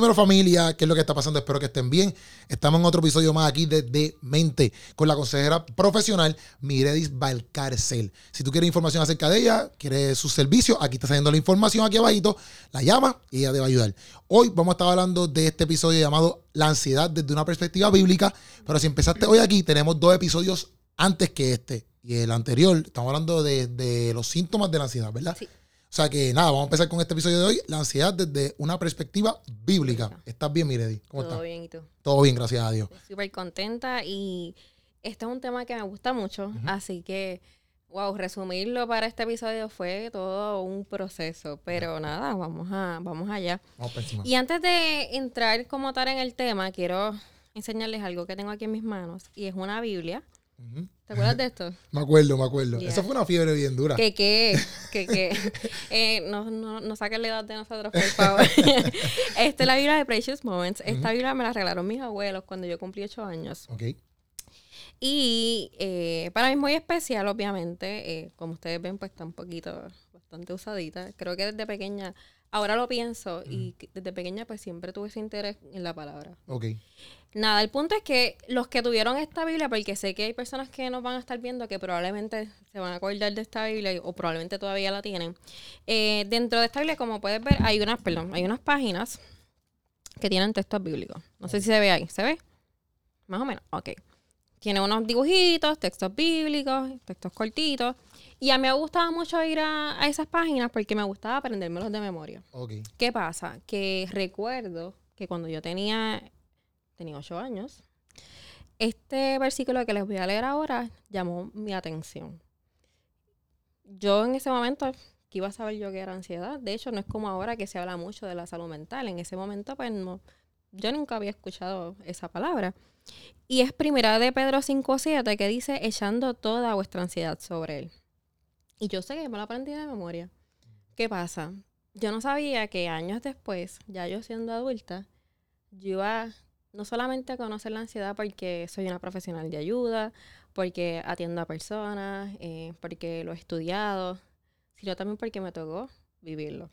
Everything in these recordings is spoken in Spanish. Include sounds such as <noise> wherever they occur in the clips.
Dímelo familia, ¿qué es lo que está pasando? Espero que estén bien. Estamos en otro episodio más aquí de, Mente con la consejera profesional Miredis Valcarcel. Si tú quieres información acerca de ella, quieres su servicio, aquí está saliendo la información aquí abajito, la llama y ella te va a ayudar. Hoy vamos a estar hablando de este episodio llamado La ansiedad desde una perspectiva bíblica, pero si empezaste hoy aquí, tenemos dos episodios antes que este y el anterior. Estamos hablando de, de los síntomas de la ansiedad, ¿verdad? Sí. O sea que nada, vamos a empezar con este episodio de hoy, la ansiedad desde una perspectiva bíblica. ¿Estás bien, Miredi? ¿Cómo Todo bien, ¿y tú? Todo bien, gracias a Dios. Súper contenta y este es un tema que me gusta mucho, así que, wow, resumirlo para este episodio fue todo un proceso, pero nada, vamos, a, vamos allá. Vamos. Y antes de entrar como tal en el tema, quiero enseñarles algo que tengo aquí en mis manos y es una Biblia. ¿Te acuerdas de esto? <laughs> me acuerdo, me acuerdo. Eso fue una fiebre bien dura. ¿Qué, qué? <laughs> ¿Qué, qué? Eh, no, no, no saquen la edad de nosotros, por favor. <laughs> Esta es la Biblia de Precious Moments. Esta Biblia me la regalaron mis abuelos cuando yo cumplí ocho años. Ok. Y eh, para mí es muy especial, obviamente. Eh, como ustedes ven, pues está un poquito, bastante usadita. Creo que desde pequeña ahora lo pienso y desde pequeña pues siempre tuve ese interés en la palabra. Ok. Nada, el punto es que los que tuvieron esta Biblia, porque sé que hay personas que nos van a estar viendo que probablemente se van a acordar de esta Biblia o probablemente todavía la tienen. Eh, dentro de esta Biblia, como puedes ver, hay unas, perdón, hay unas páginas que tienen textos bíblicos. No sé si se ve ahí, ¿se ve? Más o menos, ok. Tiene unos dibujitos, textos bíblicos, textos cortitos. Y a mí me gustaba mucho ir a, esas páginas porque me gustaba aprendérmelos de memoria. ¿Qué pasa? Que recuerdo que cuando yo tenía, tenía ocho años, este versículo que les voy a leer ahora llamó mi atención. Yo en ese momento, que iba a saber yo que era ansiedad? De hecho, no es como ahora que se habla mucho de la salud mental. En ese momento, pues no, yo nunca había escuchado esa palabra. Y es primera de Pedro 5.7 que dice, echando toda vuestra ansiedad sobre él. Y yo sé que me lo aprendí de memoria. ¿Qué pasa? Yo no sabía que años después, ya yo siendo adulta, yo iba no solamente a conocer la ansiedad porque soy una profesional de ayuda, porque atiendo a personas, eh, porque lo he estudiado, sino también porque me tocó vivirlo.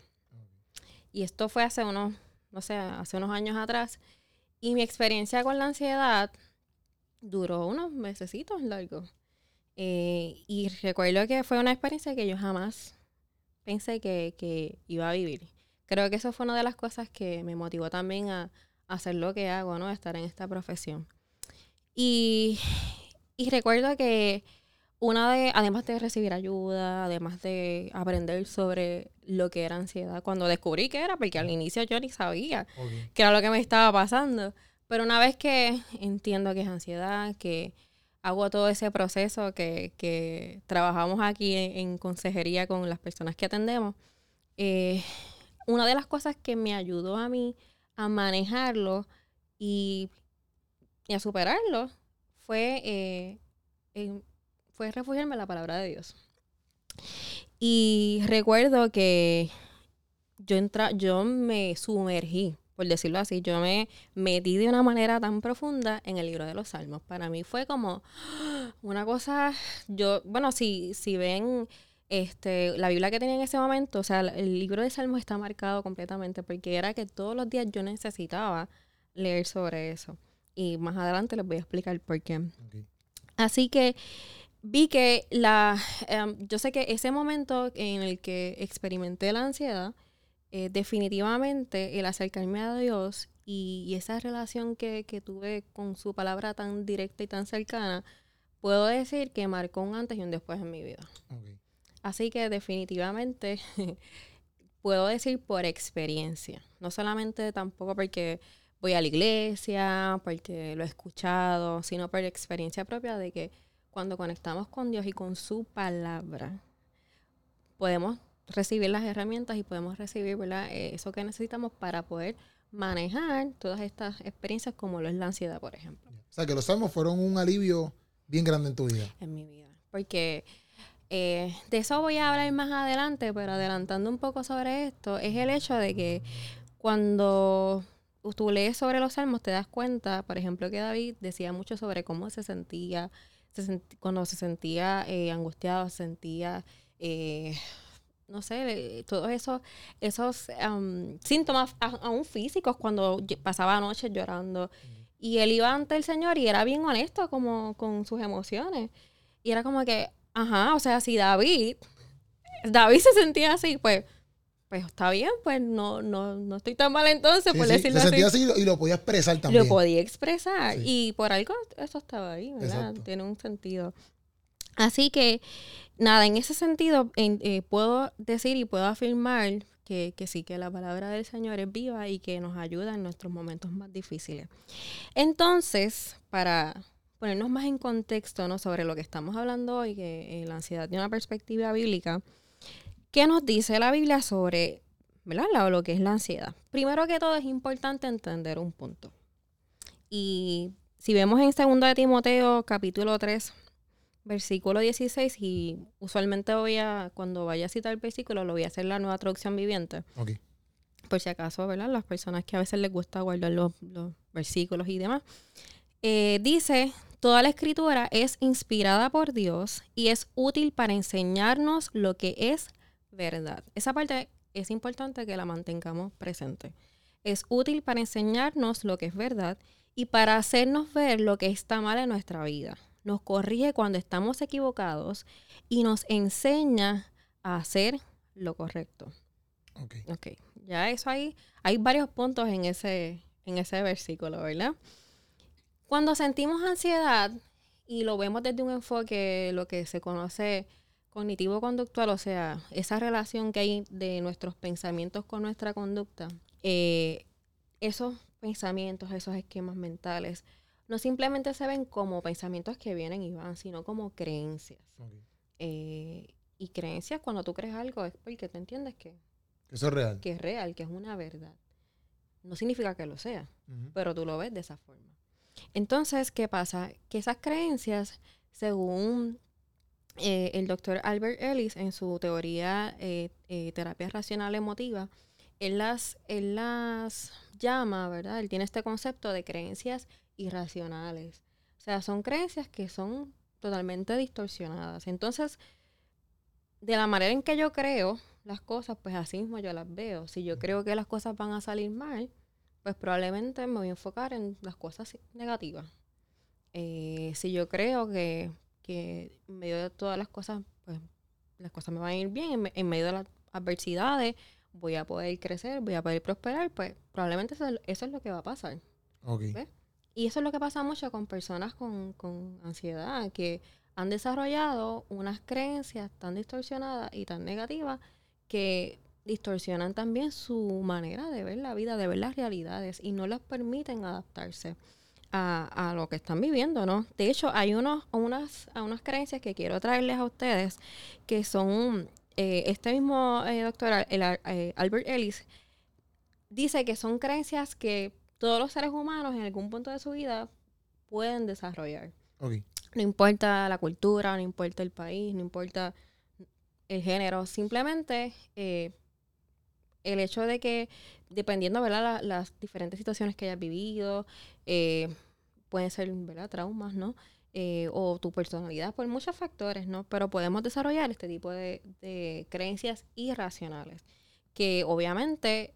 Y esto fue hace unos, no sé, hace unos años atrás. Y mi experiencia con la ansiedad duró unos mesecitos largos. Eh, y recuerdo que fue una experiencia que yo jamás pensé que, iba a vivir. Creo que eso fue una de las cosas que me motivó también a, hacer lo que hago, ¿no? Estar en esta profesión. Y, y recuerdo que una de, además de recibir ayuda, además de aprender sobre lo que era ansiedad, cuando descubrí que era, porque al inicio yo ni sabía qué era lo que me estaba pasando. Pero una vez que entiendo que es ansiedad, que hago todo ese proceso que, trabajamos aquí en, consejería con las personas que atendemos, eh, una de las cosas que me ayudó a mí a manejarlo y, a superarlo fue, eh, fue refugiarme en la palabra de Dios. Y recuerdo que yo, entra, yo me sumergí por decirlo así, yo me metí de una manera tan profunda en el libro de los Salmos. Para mí fue como <gasps> una cosa, yo, bueno, si, si ven este, la Biblia que tenía en ese momento, o sea, el libro de Salmos está marcado completamente porque era que todos los días yo necesitaba leer sobre eso. Y más adelante les voy a explicar por qué. Así que vi que la, em, yo sé que ese momento en el que experimenté la ansiedad, eh, definitivamente el acercarme a Dios y, esa relación que, tuve con su palabra tan directa y tan cercana, puedo decir que marcó un antes y un después en mi vida. Así que definitivamente <laughs> puedo decir por experiencia, no solamente tampoco porque voy a la iglesia, porque lo he escuchado, sino por experiencia propia de que cuando conectamos con Dios y con su palabra, podemos recibir las herramientas y podemos recibir eh, eso que necesitamos para poder manejar todas estas experiencias como lo es la ansiedad, por ejemplo. O sea, que los salmos fueron un alivio bien grande en tu vida. En mi vida. Porque eh, de eso voy a hablar más adelante, pero adelantando un poco sobre esto, es el hecho de que cuando tú lees sobre los salmos te das cuenta, por ejemplo, que David decía mucho sobre cómo se sentía, cuando se sentía eh, angustiado, se sentía no sé, todos esos, esos síntomas aún físicos cuando pasaba noches llorando. Y él iba ante el Señor y era bien honesto como con sus emociones. Y era como que, ajá, o sea, si David, David se sentía así, pues, pues está bien, pues no, no, no estoy tan mal entonces, por decirlo se sentía así y lo podía expresar también. Lo podía expresar y por algo eso estaba ahí, ¿verdad? Tiene un sentido. Así que, nada, en ese sentido eh, puedo decir y puedo afirmar que, sí, que la palabra del Señor es viva y que nos ayuda en nuestros momentos más difíciles. Entonces, para ponernos más en contexto ¿no? sobre lo que estamos hablando hoy, que la ansiedad tiene una perspectiva bíblica, ¿qué nos dice la Biblia sobre ¿verdad? lo que es la ansiedad? Primero que todo es importante entender un punto. Y si vemos en 2 de Timoteo capítulo 3, versículo 16 y usualmente voy a, cuando vaya a citar el versículo, lo voy a hacer la nueva traducción viviente. Por si acaso, ¿verdad? Las personas que a veces les gusta guardar los, versículos y demás. Eh, dice, toda la escritura es inspirada por Dios y es útil para enseñarnos lo que es verdad. Esa parte es importante que la mantengamos presente. Es útil para enseñarnos lo que es verdad y para hacernos ver lo que está mal en nuestra vida nos corrige cuando estamos equivocados y nos enseña a hacer lo correcto. Ok. Ok. Ya eso ahí, hay varios puntos en ese, en ese versículo, ¿verdad? Cuando sentimos ansiedad y lo vemos desde un enfoque, lo que se conoce cognitivo-conductual, o sea, esa relación que hay de nuestros pensamientos con nuestra conducta, eh, esos pensamientos, esos esquemas mentales, no simplemente se ven como pensamientos que vienen y van, sino como creencias. Eh, y creencias, cuando tú crees algo, es porque tú entiendes que, eso es real. Que es real, que es una verdad. No significa que lo sea, pero tú lo ves de esa forma. Entonces, ¿qué pasa? Que esas creencias, según eh, el doctor Albert Ellis en su teoría eh, terapia racional emotiva, él las, él las llama, ¿verdad? Él tiene este concepto de creencias irracionales. O sea, son creencias que son totalmente distorsionadas. Entonces, de la manera en que yo creo las cosas, pues así mismo yo las veo. Si yo creo que las cosas van a salir mal, pues probablemente me voy a enfocar en las cosas negativas. Eh, si yo creo que, que, en medio de todas las cosas, pues las cosas me van a ir bien, en, medio de las adversidades voy a poder crecer, voy a poder prosperar, pues probablemente eso, eso es lo que va a pasar. Okay. Y eso es lo que pasa mucho con personas con, ansiedad, que han desarrollado unas creencias tan distorsionadas y tan negativas que distorsionan también su manera de ver la vida, de ver las realidades y no les permiten adaptarse a, lo que están viviendo, ¿no? De hecho, hay unos, unas, unas creencias que quiero traerles a ustedes que son, eh, este mismo eh, doctor, el, eh, Albert Ellis, dice que son creencias que todos los seres humanos en algún punto de su vida pueden desarrollar. No importa la cultura, no importa el país, no importa el género, simplemente eh, el hecho de que, dependiendo de las diferentes situaciones que hayas vivido, eh, pueden ser ¿verdad? traumas, ¿no? Eh, o tu personalidad, por muchos factores, ¿no? Pero podemos desarrollar este tipo de, de creencias irracionales que obviamente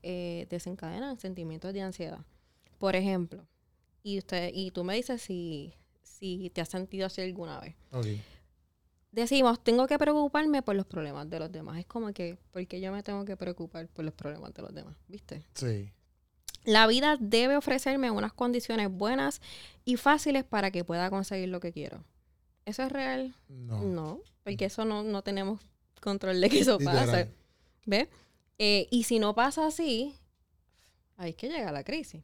desencadenan sentimientos de ansiedad. Por ejemplo, y usted y tú me dices si, si te has sentido así alguna vez. Decimos, tengo que preocuparme por los problemas de los demás. Es como que, ¿por qué yo me tengo que preocupar por los problemas de los demás? ¿Viste? Sí. La vida debe ofrecerme unas condiciones buenas y fáciles para que pueda conseguir lo que quiero. ¿Eso es real? No. No, porque eso no, no tenemos control de que eso pase. ¿Ves? Eh, y si no pasa así, ahí es que llega la crisis.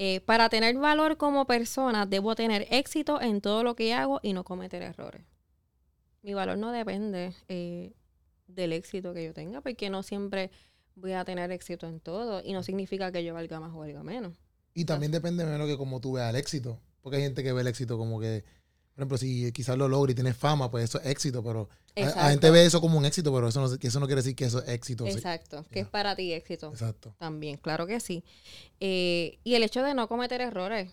Eh, para tener valor como persona, debo tener éxito en todo lo que hago y no cometer errores. Mi valor no depende eh, del éxito que yo tenga, porque no siempre voy a tener éxito en todo y no significa que yo valga más o valga menos. Y también depende menos que como tú veas el éxito, porque hay gente que ve el éxito como que por ejemplo, si quizás lo logra y tiene fama, pues eso es éxito, pero la gente ve eso como un éxito, pero eso no, eso no quiere decir que eso es éxito. Exacto, que es para ti éxito. Exacto. También, claro que sí. Eh, y el hecho de no cometer errores,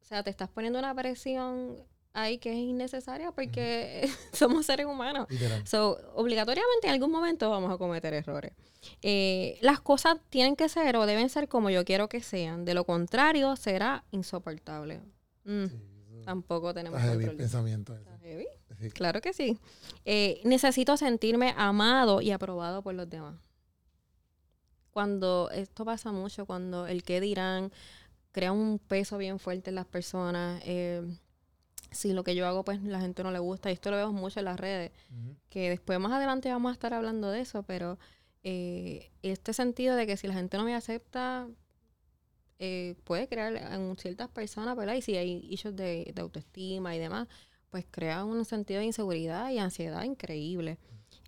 o sea, te estás poniendo una presión ahí que es innecesaria porque <laughs> somos seres humanos. Literal. So, obligatoriamente en algún momento vamos a cometer errores. Eh, las cosas tienen que ser o deben ser como yo quiero que sean. De lo contrario, será insoportable. Mm, Sí, Tampoco tenemos heavy control. pensamiento heavy. Sí. Claro que sí. Eh, necesito sentirme amado y aprobado por los demás. Cuando esto pasa mucho, cuando el que dirán crea un peso bien fuerte en las personas. eh, si lo que yo hago, pues la gente no le gusta. Y esto lo vemos mucho en las redes. Ujú. Que después, más adelante, vamos a estar hablando de eso. Pero eh, este sentido de que si la gente no me acepta, eh, puede crear en ciertas personas, ¿verdad? Y si hay issues de, de autoestima y demás, pues crea un sentido de inseguridad y ansiedad increíble.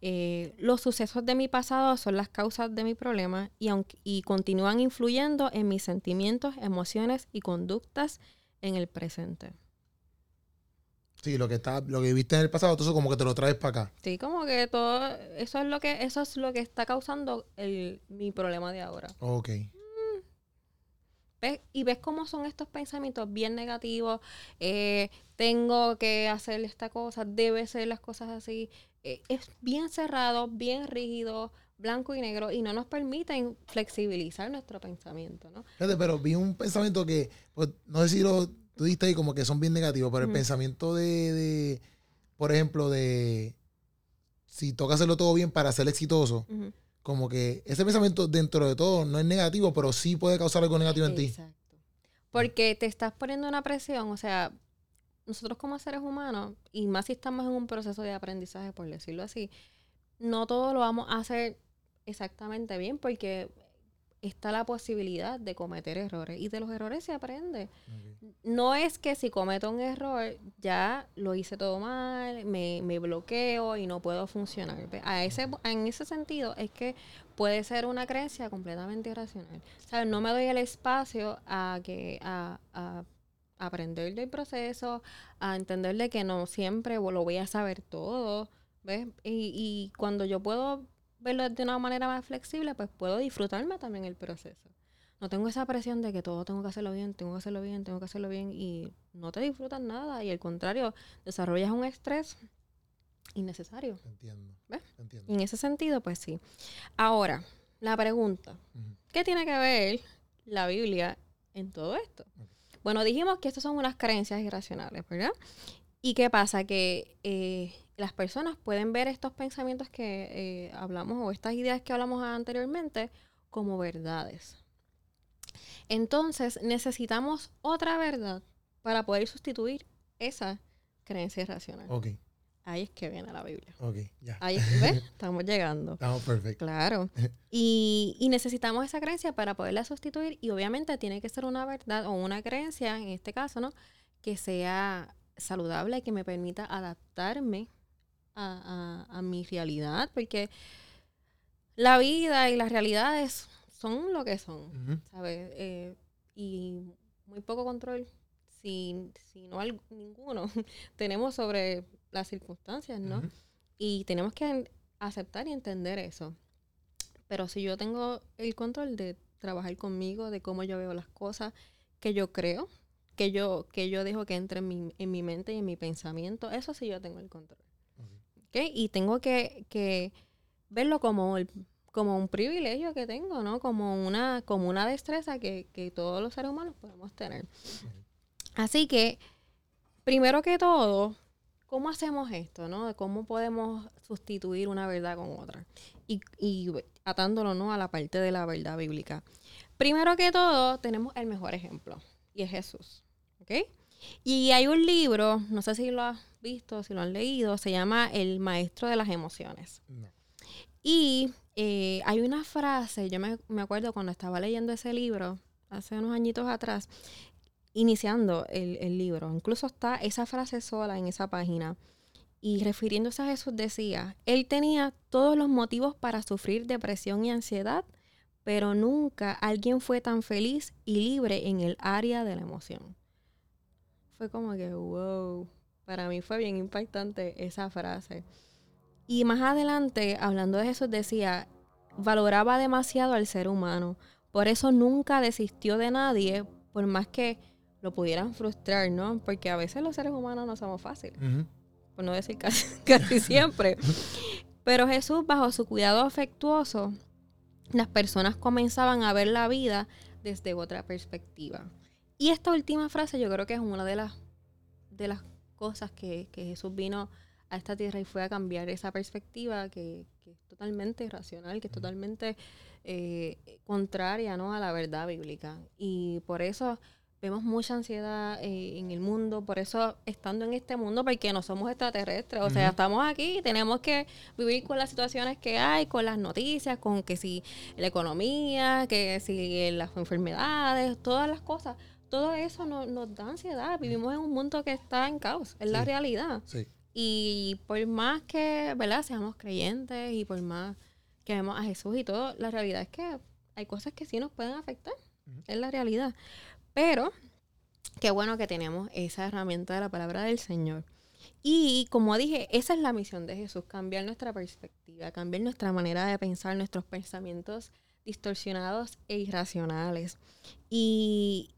Eh, los sucesos de mi pasado son las causas de mi problema y, aunque, y continúan influyendo en mis sentimientos, emociones y conductas en el presente. Sí, lo que está, lo que viste en el pasado, eso como que te lo traes para acá. Sí, como que todo eso es lo que eso es lo que está causando el, mi problema de ahora. Ok. ¿Ves? Y ves cómo son estos pensamientos bien negativos. eh, tengo que hacer esta cosa, debe ser las cosas así. Eh, es bien cerrado, bien rígido, blanco y negro, y no nos permiten flexibilizar nuestro pensamiento, ¿no? Fíjate, pero vi un pensamiento que, pues, no sé si lo tú diste ahí como que son bien negativos, pero el pensamiento de, de, por ejemplo, de si toca hacerlo todo bien para ser exitoso. Como que ese pensamiento dentro de todo no es negativo, pero sí puede causar algo negativo en ti. Exacto. Porque te estás poniendo una presión, o sea, nosotros como seres humanos, y más si estamos en un proceso de aprendizaje, por decirlo así, no todo lo vamos a hacer exactamente bien porque está la posibilidad de cometer errores y de los errores se aprende. No es que si cometo un error ya lo hice todo mal, me, me bloqueo y no puedo funcionar. A ese, en ese sentido es que puede ser una creencia completamente irracional. O sea, no me doy el espacio a que a, a aprender del proceso, a entender de que no siempre lo voy a saber todo, ¿ves? Y, y cuando yo puedo verlo de una manera más flexible, pues puedo disfrutarme también el proceso. No tengo esa presión de que todo tengo que hacerlo bien, tengo que hacerlo bien, tengo que hacerlo bien y no te disfrutas nada y al contrario, desarrollas un estrés innecesario. Entiendo. ¿Ves? Entiendo. Y en ese sentido, pues sí. Ahora, la pregunta. ¿qué tiene que ver la Biblia en todo esto? Bueno, dijimos que estas son unas creencias irracionales, ¿verdad? ¿Y qué pasa? Que eh, las personas pueden ver estos pensamientos que eh, hablamos o estas ideas que hablamos anteriormente como verdades. Entonces necesitamos otra verdad para poder sustituir esa creencia irracional. Ok, Ahí es que viene la Biblia. ok, ya. Ahí, ¿ves? <laughs> Estamos llegando. Estamos perfectos. Claro. <laughs> Y, y necesitamos esa creencia para poderla sustituir y obviamente tiene que ser una verdad o una creencia, en este caso, ¿no? Que sea saludable y que me permita adaptarme a, a- a mi realidad, porque la vida y las realidades son lo que son. ¿sabes? Eh, y muy poco control, si, si no al- ninguno, <laughs> tenemos sobre las circunstancias, ¿no? Y tenemos que aceptar y entender eso. Pero si yo tengo el control de trabajar conmigo, de cómo yo veo las cosas, que yo creo, que yo, que yo dejo que entre en mi, en mi mente y en mi pensamiento, eso sí yo tengo el control. Y tengo que, verlo como, un privilegio que tengo, ¿no? Como una, destreza que, todos los seres humanos podemos tener. Así que, primero que todo, ¿cómo hacemos esto, no? ¿Cómo podemos sustituir una verdad con otra? Y, atándolo, ¿no? A la parte de la verdad bíblica. Primero que todo, tenemos el mejor ejemplo, y es Jesús, ¿ok? Y hay un libro, no sé si lo has visto, si lo han leído, se llama El Maestro de las Emociones. No. Y eh, hay una frase, yo me, me acuerdo cuando estaba leyendo ese libro, hace unos añitos atrás, iniciando el, el libro, incluso está esa frase sola en esa página. Y refiriéndose a Jesús decía, él tenía todos los motivos para sufrir depresión y ansiedad, pero nunca alguien fue tan feliz y libre en el área de la emoción. Fue como que, wow, para mí fue bien impactante esa frase. Y más adelante, hablando de Jesús, decía, valoraba demasiado al ser humano, por eso nunca desistió de nadie, por más que lo pudieran frustrar, ¿no? Porque a veces los seres humanos no somos fáciles, por no decir casi, <laughs> casi siempre. Pero Jesús, bajo su cuidado afectuoso, las personas comenzaban a ver la vida desde otra perspectiva. Y esta última frase yo creo que es una de las, de las cosas que, que Jesús vino a esta tierra y fue a cambiar esa perspectiva que, que es totalmente irracional, que es totalmente eh, contraria ¿no? a la verdad bíblica. Y por eso vemos mucha ansiedad eh, en el mundo, por eso estando en este mundo, porque no somos extraterrestres, o sea, estamos aquí, tenemos que vivir con las situaciones que hay, con las noticias, con que si la economía, que si las enfermedades, todas las cosas, todo eso no- nos da ansiedad, vivimos en un mundo que está en caos, es la realidad. Sí. Y por más que, ¿verdad? Seamos creyentes y por más que vemos a Jesús y todo, la realidad es que hay cosas que sí nos pueden afectar. Es la realidad. Pero qué bueno que tenemos esa herramienta de la palabra del Señor. Y como dije, esa es la misión de Jesús, cambiar nuestra perspectiva, cambiar nuestra manera de pensar, nuestros pensamientos distorsionados e irracionales. Y,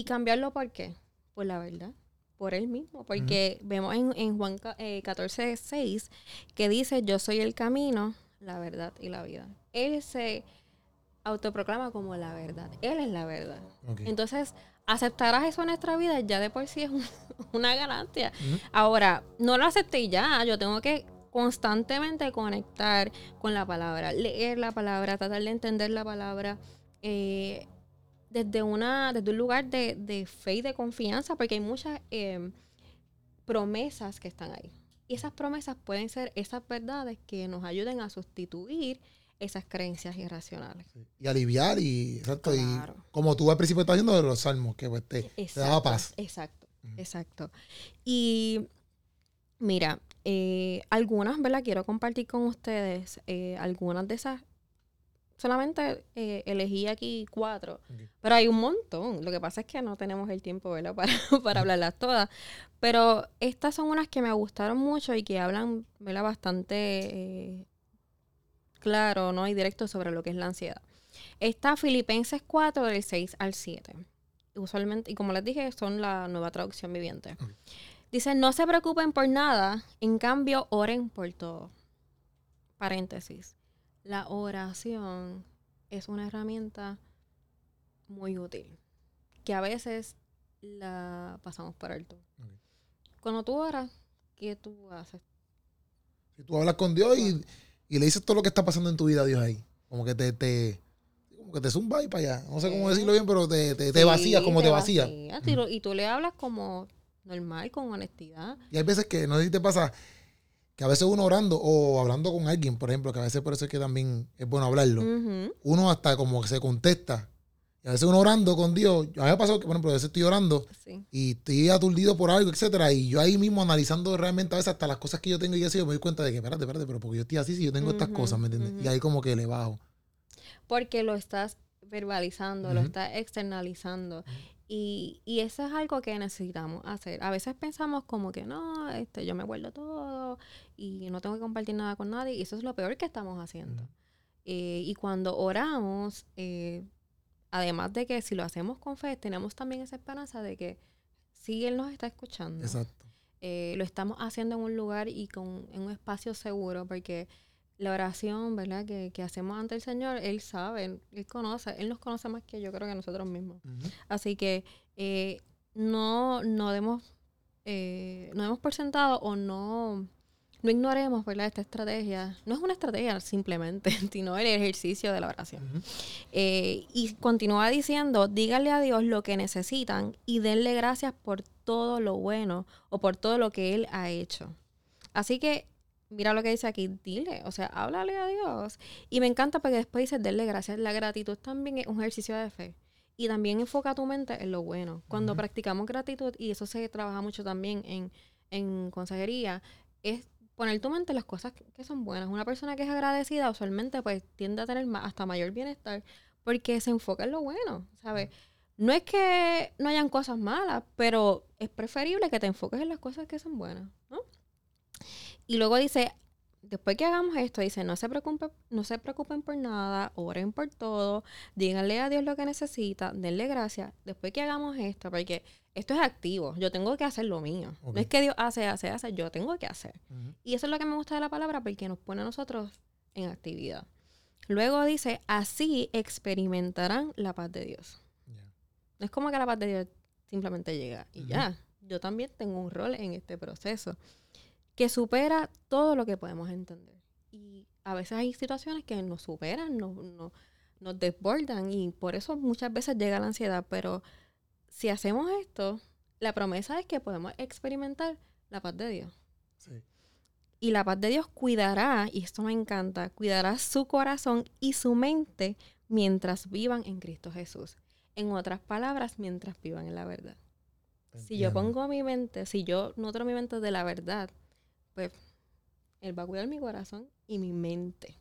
y cambiarlo por qué? Por la verdad, por Él mismo. Porque vemos en, en Juan eh, 14, 6 que dice, yo soy el camino, la verdad y la vida. Él se autoproclama como la verdad. Él es la verdad. Entonces, aceptar a Jesús en nuestra vida ya de por sí es un- <laughs> una ganancia. Ahora, no lo acepté y ya. Yo tengo que constantemente conectar con la palabra, leer la palabra, tratar de entender la palabra. eh, desde una desde un lugar de, de fe y de confianza, porque hay muchas eh, promesas que están ahí. Y esas promesas pueden ser esas verdades que nos ayuden a sustituir esas creencias irracionales. Sí. Y aliviar y, exacto, Claro. y como tú al principio estás haciendo de los salmos, que pues, te, te daba paz. Exacto, exacto. Y mira, eh, algunas, ¿verdad? Quiero compartir con ustedes eh, algunas de esas. Solamente eh, elegí aquí cuatro, pero hay un montón. Lo que pasa es que no tenemos el tiempo, ¿verdad? <laughs> Para, para hablarlas todas. Pero estas son unas que me gustaron mucho y que hablan, ¿verdad? Bastante eh, claro, ¿no? Y directo sobre lo que es la ansiedad. Está Filipenses 4, del 6 al 7. Usualmente, y como les dije, son la nueva traducción viviente. Dice, no se preocupen por nada, en cambio, oren por todo. Paréntesis. La oración es una herramienta muy útil, que a veces la pasamos por alto. Ok. Cuando tú oras, ¿qué tú haces? Si tú hablas con Dios y, y le dices todo lo que está pasando en tu vida a Dios ahí. Como que te, te como que te zumba y para allá. No sé cómo decirlo bien, pero te, te, te Sí, vacías como te, vacías. y tú le hablas como normal, con honestidad. Y hay veces que, no sé si te pasa, que a veces uno orando o hablando con alguien, por ejemplo, que a veces por eso es que también es bueno hablarlo. Uno hasta como que se contesta. Y a veces uno orando con Dios, a mí me ha pasado que, por ejemplo, a veces estoy orando Sí. y estoy aturdido por algo, etcétera, y yo ahí mismo analizando realmente a veces hasta las cosas que yo tengo y así, yo me doy cuenta de que, espérate, espérate, pero porque yo estoy así si yo tengo estas cosas, ¿me entiendes? Y ahí como que le bajo. Porque lo estás verbalizando, lo estás externalizando. Y, y eso es algo que necesitamos hacer. A veces pensamos como que no, este, yo me guardo todo y no tengo que compartir nada con nadie. Y eso es lo peor que estamos haciendo. Eh, y cuando oramos, eh, además de que si lo hacemos con fe, tenemos también esa esperanza de que si Él nos está escuchando, Exacto. eh, lo estamos haciendo en un lugar y con, en un espacio seguro, porque la oración, ¿verdad? Que, que hacemos ante el Señor, Él sabe, Él, conoce, Él nos conoce más que yo creo que nosotros mismos. Así que eh, no, no demos, eh, no demos por sentado o no, no ignoremos, ¿verdad? Esta estrategia. No es una estrategia simplemente, <laughs> sino el ejercicio de la oración. Eh, y continúa diciendo, díganle a Dios lo que necesitan y denle gracias por todo lo bueno o por todo lo que Él ha hecho. Así que, mira lo que dice aquí, dile, o sea, háblale a Dios. Y me encanta porque después dice, denle gracias. La gratitud también es un ejercicio de fe. Y también enfoca tu mente en lo bueno. Cuando practicamos gratitud, y eso se trabaja mucho también en, en consejería, es poner tu mente en las cosas que, que son buenas. Una persona que es agradecida usualmente pues tiende a tener hasta mayor bienestar porque se enfoca en lo bueno, ¿sabes? No es que no hayan cosas malas, pero es preferible que te enfoques en las cosas que son buenas, ¿no? Y luego dice, después que hagamos esto, dice, no se preocupen, no se preocupen por nada, oren por todo, díganle a Dios lo que necesita, denle gracias. Después que hagamos esto, porque esto es activo, yo tengo que hacer lo mío. No es que Dios hace, hace, hace, yo tengo que hacer. Y eso es lo que me gusta de la palabra, porque nos pone a nosotros en actividad. Luego dice, así experimentarán la paz de Dios. No es como que la paz de Dios simplemente llega y ya. Yo también tengo un rol en este proceso que supera todo lo que podemos entender. Y a veces hay situaciones que nos superan, nos, nos, desbordan y por eso muchas veces llega la ansiedad. Pero si hacemos esto, la promesa es que podemos experimentar la paz de Dios. Y la paz de Dios cuidará, y esto me encanta, cuidará su corazón y su mente mientras vivan en Cristo Jesús. En otras palabras, mientras vivan en la verdad. Si yo pongo mi mente, si yo nutro mi mente de la verdad, pues Él va a cuidar mi corazón y mi mente.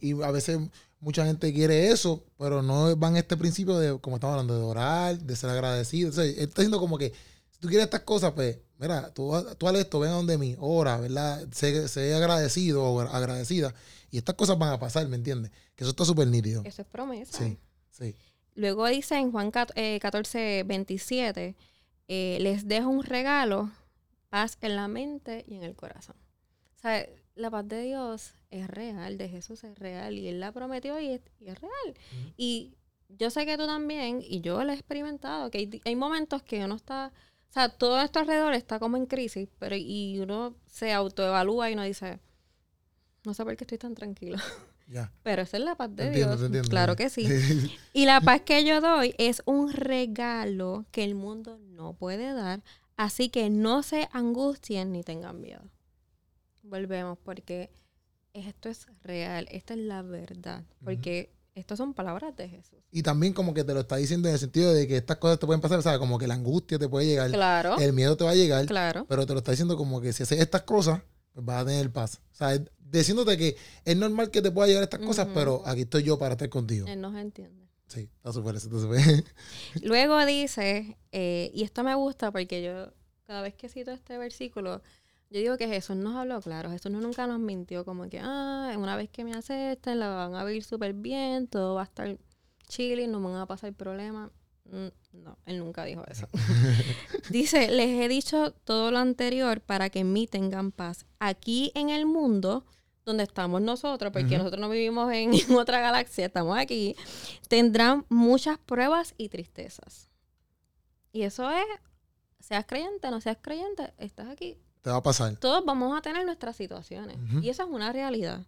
Y a veces mucha gente quiere eso, pero no van a este principio de, como estamos hablando, de orar, de ser agradecido. O sea, él está diciendo como que, si tú quieres estas cosas, pues, mira, tú, tú al esto, ven a donde mí, ora, ¿verdad? Sé, agradecido o agradecida. Y estas cosas van a pasar, ¿me entiendes? Que eso está súper nítido. Eso es promesa. Sí, sí. Luego dice en Juan 14, 27, eh, eh, les dejo un regalo, paz en la mente y en el corazón. O sea, la paz de Dios es real, de Jesús es real y Él la prometió y es, real. Y yo sé que tú también, y yo lo he experimentado, que hay, momentos que uno está, o sea, todo esto alrededor está como en crisis, pero y uno se autoevalúa y uno dice, no sé por qué estoy tan tranquilo. <laughs> <laughs> Pero esa es la paz de Dios. claro que sí. <laughs> y la paz que yo doy es un regalo que el mundo no puede dar, así que no se angustien ni tengan miedo. Volvemos porque esto es real, esta es la verdad, porque estas son palabras de Jesús. Y también como que te lo está diciendo en el sentido de que estas cosas te pueden pasar, ¿sabes? Como que la angustia te puede llegar, claro. el miedo te va a llegar, claro. pero te lo está diciendo como que si haces estas cosas, pues vas a tener paz. O sea, diciéndote que es normal que te pueda llegar estas cosas, pero aquí estoy yo para estar contigo. Él nos entiende. Sí. <laughs> Luego dice, eh, y esto me gusta porque yo, cada vez que cito este versículo, yo digo que Jesús nos habló claro. Jesús nunca nos mintió como que, ah, una vez que me acepten, la van a vivir súper bien, todo va a estar chile, no me van a pasar problemas. Mm, no, él nunca dijo eso. <laughs> Dice, les he dicho todo lo anterior para que en mí tengan paz. Aquí en el mundo donde estamos nosotros, porque nosotros no vivimos <laughs> en, otra galaxia, estamos aquí, tendrán muchas pruebas y tristezas. Y eso es, seas creyente, no seas creyente, estás aquí. Te va a pasar. Todos vamos a tener nuestras situaciones. Y esa es una realidad.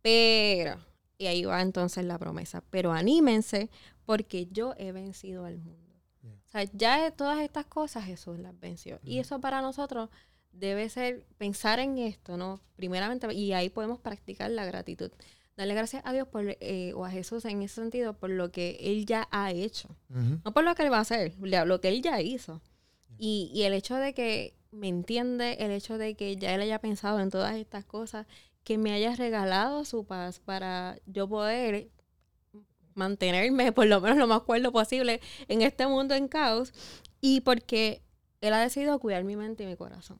Pero, y ahí va entonces la promesa, pero anímense porque yo he vencido al mundo. O sea, ya todas estas cosas Jesús las venció. Y eso para nosotros debe ser pensar en esto, ¿no? Primeramente, y ahí podemos practicar la gratitud. Darle gracias a Dios por, eh, o a Jesús en ese sentido por lo que Él ya ha hecho. No por lo que Él va a hacer, lo que Él ya hizo. Y, y el hecho de que me entiende, el hecho de que ya Él haya pensado en todas estas cosas, que me haya regalado su paz para yo poder mantenerme por lo menos lo más cuerdo posible en este mundo en caos y porque él ha decidido cuidar mi mente y mi corazón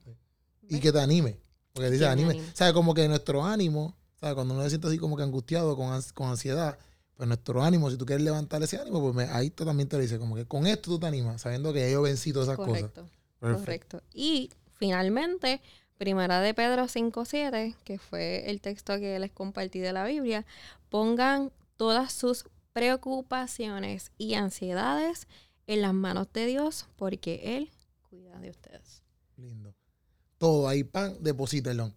y que te anime. Porque dice anime. O sea, como que nuestro ánimo, o sea, cuando uno se siente así como que angustiado, con, con ansiedad, pues nuestro ánimo, si tú quieres levantar ese ánimo, pues ahí también te lo dice, como que con esto tú te animas, sabiendo que yo vencí todas esas Correcto. cosas. Correcto. Y finalmente, Primera de Pedro 5.7, que fue el texto que les compartí de la Biblia, pongan todas sus preocupaciones y ansiedades en las manos de Dios, porque Él cuida de ustedes. Lindo todo ahí, pan, deposítenlo.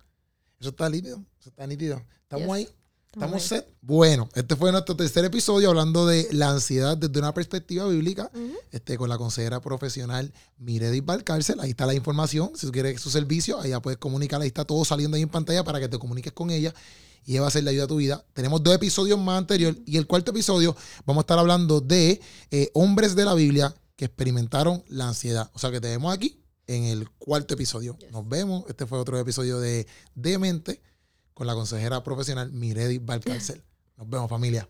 Eso está nítido, eso está nítido. Estamos ahí, estamos set. Bueno, este fue nuestro tercer episodio hablando de la ansiedad desde una perspectiva bíblica, este, con la consejera profesional Miredis Valcárcel. Ahí está la información. Si tú quieres su servicio, allá puedes comunicar. Ahí está todo saliendo ahí en pantalla para que te comuniques con ella y ella va a ser la ayuda a tu vida. Tenemos dos episodios más anteriores y el cuarto episodio vamos a estar hablando de eh, hombres de la Biblia que experimentaron la ansiedad. O sea que te vemos aquí en el cuarto episodio. Nos vemos. Este fue otro episodio de Demente con la consejera profesional Miredi Valcárcel. Nos vemos, familia.